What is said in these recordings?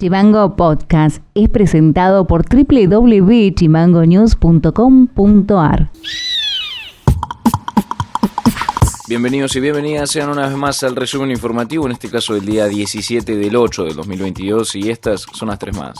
Chimango Podcast es presentado por www.chimangonews.com.ar. Bienvenidos y bienvenidas sean una vez más al resumen informativo, en este caso del día 17 del 8 del 2022 y estas son las tres más.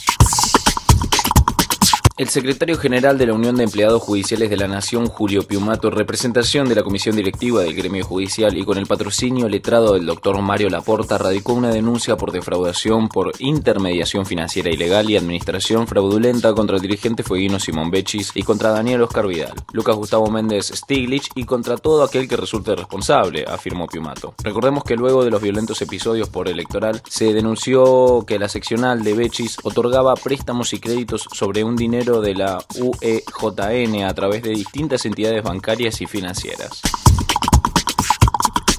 El secretario general de la Unión de Empleados Judiciales de la Nación, Julio Piumato, representación de la Comisión Directiva del Gremio Judicial y con el patrocinio letrado del doctor Mario Laporta, radicó una denuncia por defraudación por intermediación financiera ilegal y administración fraudulenta contra el dirigente fueguino Simón Bechis y contra Daniel Oscar Vidal, Lucas Gustavo Méndez Stiglitz y contra todo aquel que resulte responsable, afirmó Piumato. Recordemos que luego de los violentos episodios por electoral, se denunció que la seccional de Bechis otorgaba préstamos y créditos sobre un dinero de la UEJN a través de distintas entidades bancarias y financieras.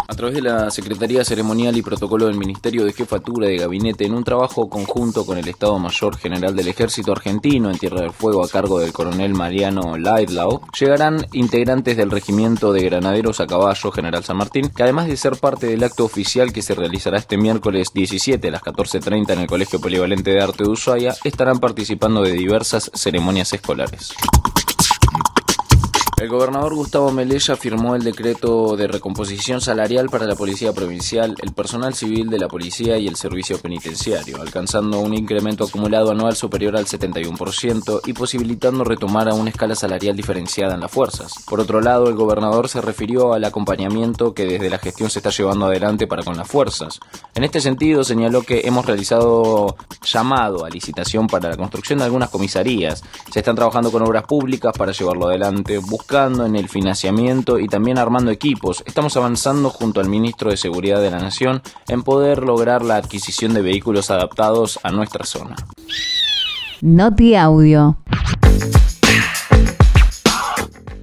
A través de la Secretaría Ceremonial y Protocolo del Ministerio de Jefatura de Gabinete, en un trabajo conjunto con el Estado Mayor General del Ejército Argentino en Tierra del Fuego a cargo del coronel Mariano Laidlaw, llegarán integrantes del Regimiento de Granaderos a Caballo General San Martín, que además de ser parte del acto oficial que se realizará este miércoles 17 a las 14.30 en el Colegio Polivalente de Arte de Ushuaia, estarán participando de diversas ceremonias escolares. El gobernador Gustavo Melella firmó el decreto de recomposición salarial para la Policía Provincial, el personal civil de la Policía y el Servicio Penitenciario, alcanzando un incremento acumulado anual superior al 71% y posibilitando retomar a una escala salarial diferenciada en las fuerzas. Por otro lado, el gobernador se refirió al acompañamiento que desde la gestión se está llevando adelante para con las fuerzas. En este sentido, señaló que hemos realizado llamado a licitación para la construcción de algunas comisarías. Se están trabajando con obras públicas para llevarlo adelante, en el financiamiento y también armando equipos. Estamos avanzando junto al ministro de Seguridad de la Nación en poder lograr la adquisición de vehículos adaptados a nuestra zona. Noti Audio.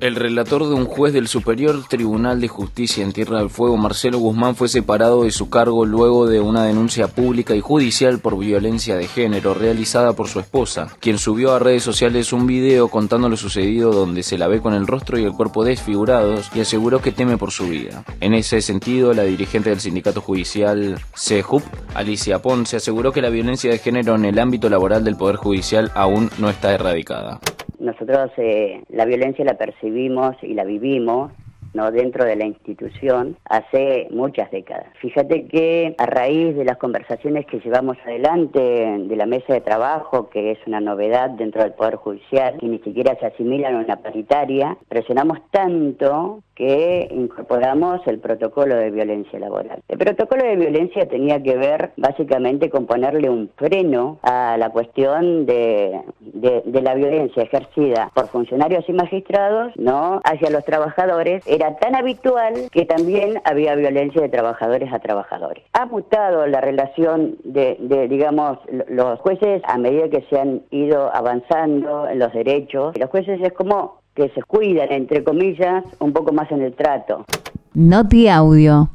El relator de un juez del Superior Tribunal de Justicia en Tierra del Fuego, Marcelo Guzmán, fue separado de su cargo luego de una denuncia pública y judicial por violencia de género realizada por su esposa, quien subió a redes sociales un video contando lo sucedido donde se la ve con el rostro y el cuerpo desfigurados y aseguró que teme por su vida. En ese sentido, la dirigente del sindicato judicial CEJUP, Alicia Ponce, aseguró que la violencia de género en el ámbito laboral del Poder Judicial aún no está erradicada. Nosotros eh, la violencia la percibimos y la vivimos ¿no? dentro de la institución hace muchas décadas. Fíjate que a raíz de las conversaciones que llevamos adelante de la mesa de trabajo, que es una novedad dentro del Poder Judicial, que ni siquiera se asimilan a una paritaria, presionamos tanto que incorporamos el protocolo de violencia laboral. El protocolo de violencia tenía que ver básicamente con ponerle un freno a la cuestión de, de, la violencia ejercida por funcionarios y magistrados no hacia los trabajadores. Era tan habitual que también había violencia de trabajadores a trabajadores. Ha mutado la relación de, de digamos, los jueces a medida que se han ido avanzando en los derechos. Los jueces es como que se cuidan, entre comillas, un poco más en el trato. Noti Audio.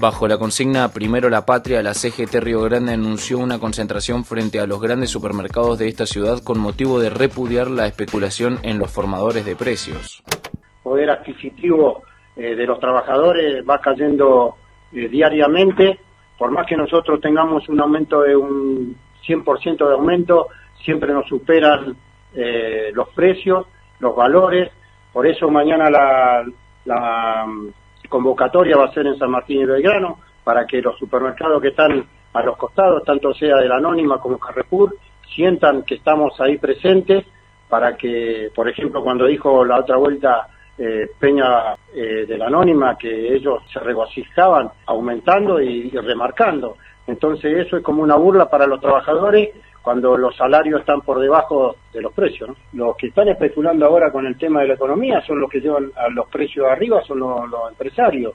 Bajo la consigna Primero la Patria, la CGT Río Grande anunció una concentración frente a los grandes supermercados de esta ciudad con motivo de repudiar la especulación en los formadores de precios. Poder adquisitivo eh, de los trabajadores va cayendo eh, diariamente, por más que nosotros tengamos un aumento de un 100% de aumento, siempre nos superan eh, los precios, los valores. Por eso mañana la, la mm, convocatoria va a ser en San Martín y Belgrano para que los supermercados que están a los costados, tanto sea de la Anónima como Carrefour, sientan que estamos ahí presentes para que, por ejemplo, cuando dijo la otra vuelta eh, Peña eh, de la Anónima que ellos se regocijaban aumentando y remarcando. Entonces eso es como una burla para los trabajadores cuando los salarios están por debajo de los precios. Los que están especulando ahora con el tema de la economía son los que llevan a los precios arriba, son los, los empresarios.